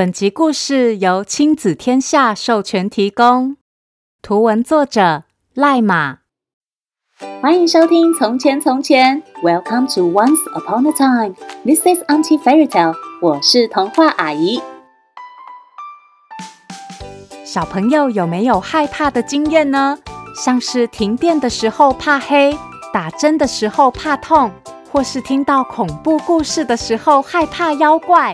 本集故事由亲子天下授权提供，图文作者赖马。欢迎收听《从前从前》，Welcome to Once Upon a Time。This is Auntie Fairy Tale。我是童话阿姨。小朋友有没有害怕的经验呢？像是停电的时候怕黑，打针的时候怕痛，或是听到恐怖故事的时候害怕妖怪。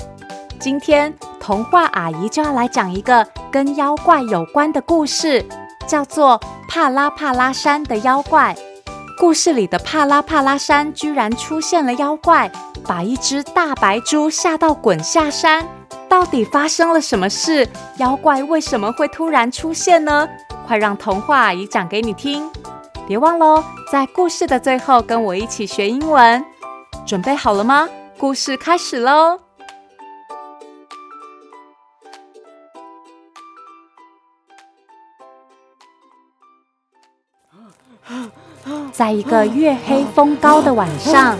今天童话阿姨就要来讲一个跟妖怪有关的故事，叫做《帕拉帕拉山的妖怪》。故事里的帕拉帕拉山居然出现了妖怪，把一只大白猪吓到滚下山。到底发生了什么事？妖怪为什么会突然出现呢？快让童话阿姨讲给你听！别忘喽，在故事的最后跟我一起学英文。准备好了吗？故事开始喽！在一个月黑风高的晚上，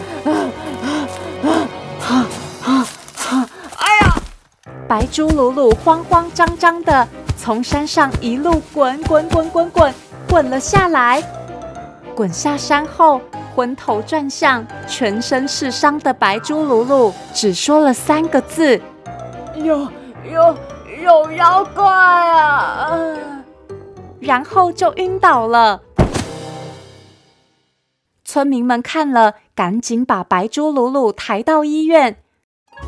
哎呀！白猪鲁鲁慌慌张张的从山上一路滚滚滚滚滚滚了下来。滚下山后，昏头转向、全身是伤的白猪鲁鲁只说了三个字：“有有有妖怪啊！”然后就晕倒了。村民们看了，赶紧把白猪鲁鲁抬到医院。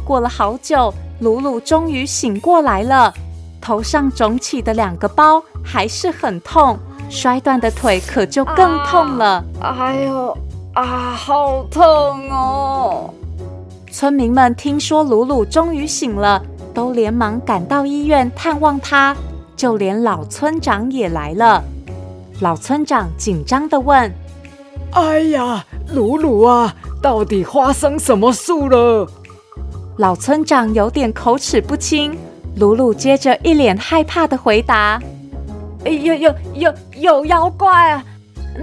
过了好久，鲁鲁终于醒过来了，头上肿起的两个包还是很痛，摔断的腿可就更痛了。啊、哎呦啊，好痛哦！村民们听说鲁鲁终于醒了，都连忙赶到医院探望他，就连老村长也来了。老村长紧张地问。哎呀，鲁鲁啊，到底发生什么事了？老村长有点口齿不清。鲁鲁接着一脸害怕的回答：“有有有有妖怪啊！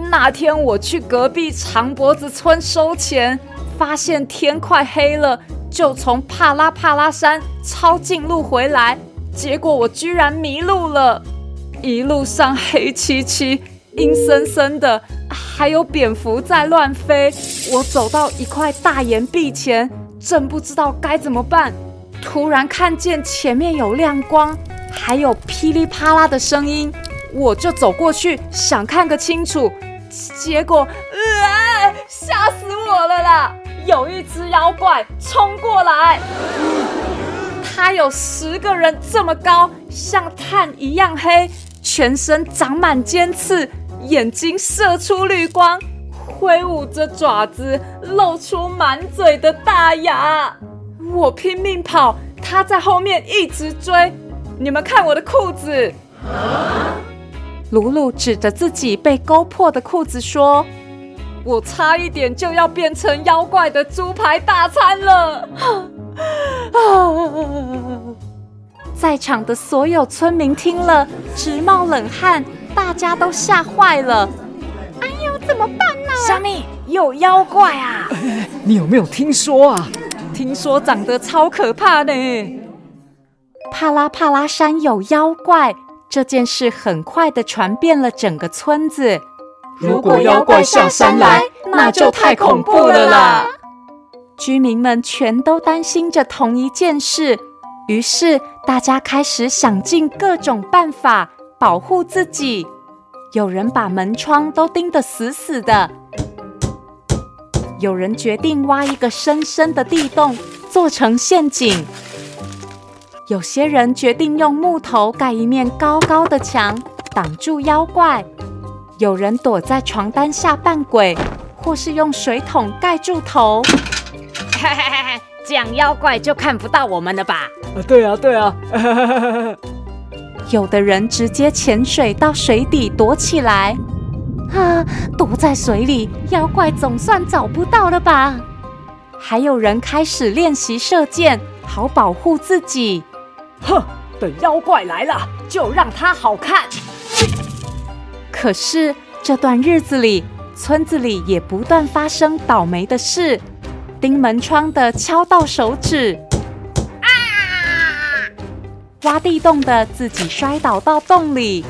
那天我去隔壁长脖子村收钱，发现天快黑了，就从帕拉帕拉山抄近路回来，结果我居然迷路了，一路上黑漆漆。”阴森森的，还有蝙蝠在乱飞。我走到一块大岩壁前，正不知道该怎么办，突然看见前面有亮光，还有噼里啪啦的声音，我就走过去想看个清楚，结果，呃，吓死我了啦！有一只妖怪冲过来，它有十个人这么高，像炭一样黑，全身长满尖刺。眼睛射出绿光，挥舞着爪子，露出满嘴的大牙。我拼命跑，他在后面一直追。你们看我的裤子！鲁鲁指着自己被勾破的裤子说：“我差一点就要变成妖怪的猪排大餐了。”在场的所有村民听了直冒冷汗。大家都吓坏了！哎呦，怎么办呢？虾米有妖怪啊！哎，你有没有听说啊？听说长得超可怕呢。帕拉帕拉山有妖怪，这件事很快的传遍了整个村子。如果妖怪下山来，那就太恐怖了啦！居民们全都担心着同一件事，于是大家开始想尽各种办法。保护自己，有人把门窗都钉得死死的，有人决定挖一个深深的地洞做成陷阱，有些人决定用木头盖一面高高的墙挡住妖怪，有人躲在床单下扮鬼，或是用水桶盖住头。嘿嘿嘿嘿，这样妖怪就看不到我们了吧？啊，对啊，对啊。有的人直接潜水到水底躲起来，啊，躲在水里，妖怪总算找不到了吧？还有人开始练习射箭，好保护自己。哼，等妖怪来了，就让他好看。可是这段日子里，村子里也不断发生倒霉的事，钉门窗的敲到手指。挖地洞的自己摔倒到洞里。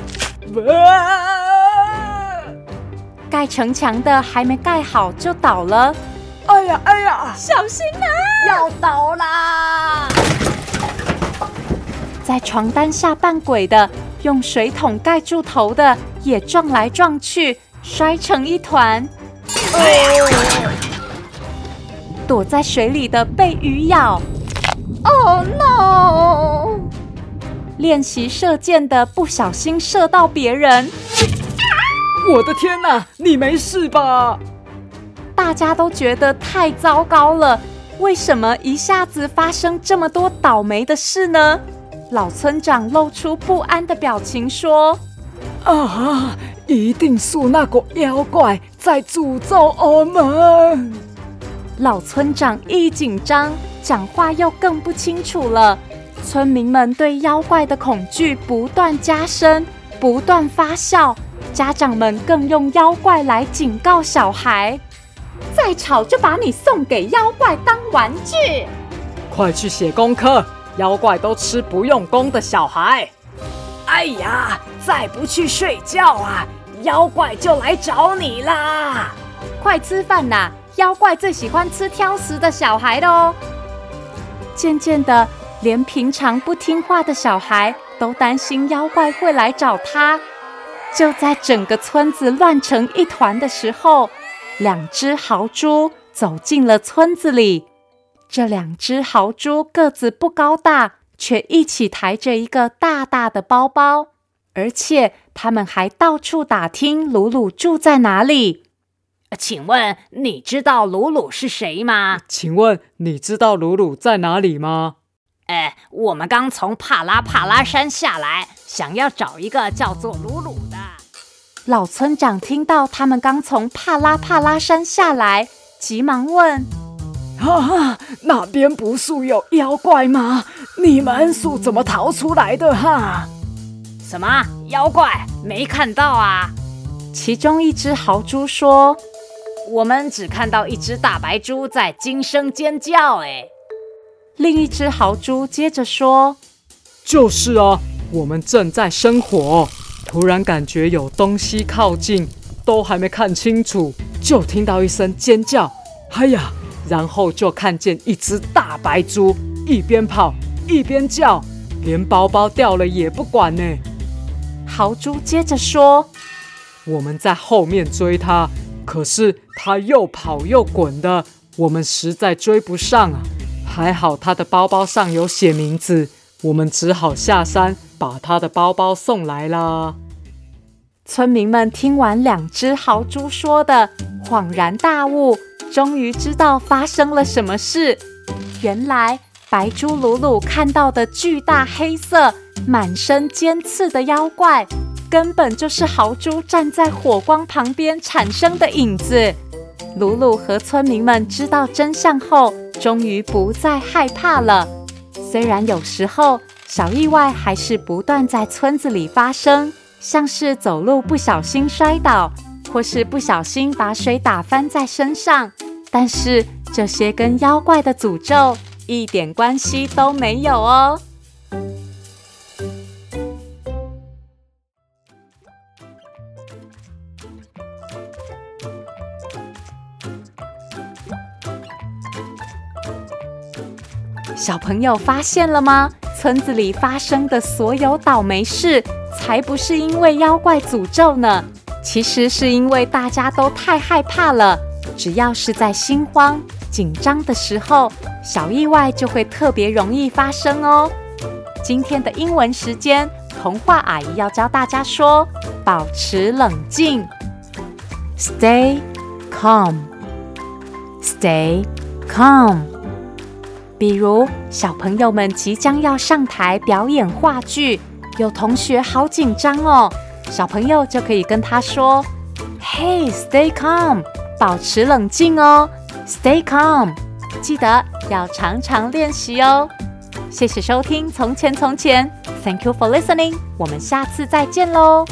盖城墙的还没盖好就倒了。哎呀哎呀，小心啊！要倒啦！在床单下扮鬼的，用水桶盖住头的，也撞来撞去，摔成一团。哦！躲在水里的被鱼咬。Oh no！练习射箭的不小心射到别人。我的天哪，你没事吧？大家都觉得太糟糕了，为什么一下子发生这么多倒霉的事呢？老村长露出不安的表情说：“啊，一定是那个妖怪在诅咒我们。”老村长一紧张，讲话又更不清楚了。村民们对妖怪的恐惧不断加深，不断发酵。家长们更用妖怪来警告小孩：再吵就把你送给妖怪当玩具。快去写功课，妖怪都吃不用功的小孩。哎呀，再不去睡觉啊，妖怪就来找你啦！快吃饭呐，妖怪最喜欢吃挑食的小孩的哦。渐渐的，连平常不听话的小孩都担心妖怪会来找他。就在整个村子乱成一团的时候，两只豪猪走进了村子里。这两只豪猪个子不高大，却一起抬着一个大大的包包，而且他们还到处打听鲁鲁住在哪里。请问你知道鲁鲁是谁吗？请问你知道鲁鲁在哪里吗？哎，我们刚从帕拉帕拉山下来，想要找一个叫做鲁鲁的。老村长听到他们刚从帕拉帕拉山下来，急忙问：“哈，那边不是有妖怪吗？你们是怎么逃出来的？哈？什么妖怪？没看到啊！”其中一只豪猪说：“我们只看到一只大白猪在惊声尖叫。”哎。另一只豪猪接着说：“就是啊，我们正在生火，突然感觉有东西靠近，都还没看清楚，就听到一声尖叫，哎呀，然后就看见一只大白猪一边跑一边叫，连包包掉了也不管呢。”豪猪接着说：“我们在后面追它，可是它又跑又滚的，我们实在追不上啊。”还好他的包包上有写名字，我们只好下山把他的包包送来啦。村民们听完两只豪猪说的，恍然大悟，终于知道发生了什么事。原来白猪鲁鲁看到的巨大黑色、满身尖刺的妖怪，根本就是豪猪站在火光旁边产生的影子。鲁鲁和村民们知道真相后，终于不再害怕了。虽然有时候小意外还是不断在村子里发生，像是走路不小心摔倒，或是不小心把水打翻在身上，但是这些跟妖怪的诅咒一点关系都没有哦。小朋友发现了吗？村子里发生的所有倒霉事，才不是因为妖怪诅咒呢。其实是因为大家都太害怕了。只要是在心慌、紧张的时候，小意外就会特别容易发生哦。今天的英文时间，童话阿姨要教大家说：保持冷静，Stay calm，Stay calm。比如，小朋友们即将要上台表演话剧，有同学好紧张哦，小朋友就可以跟他说：“Hey, stay calm，保持冷静哦，Stay calm。”记得要常常练习哦。谢谢收听《从前从前》，Thank you for listening。我们下次再见喽。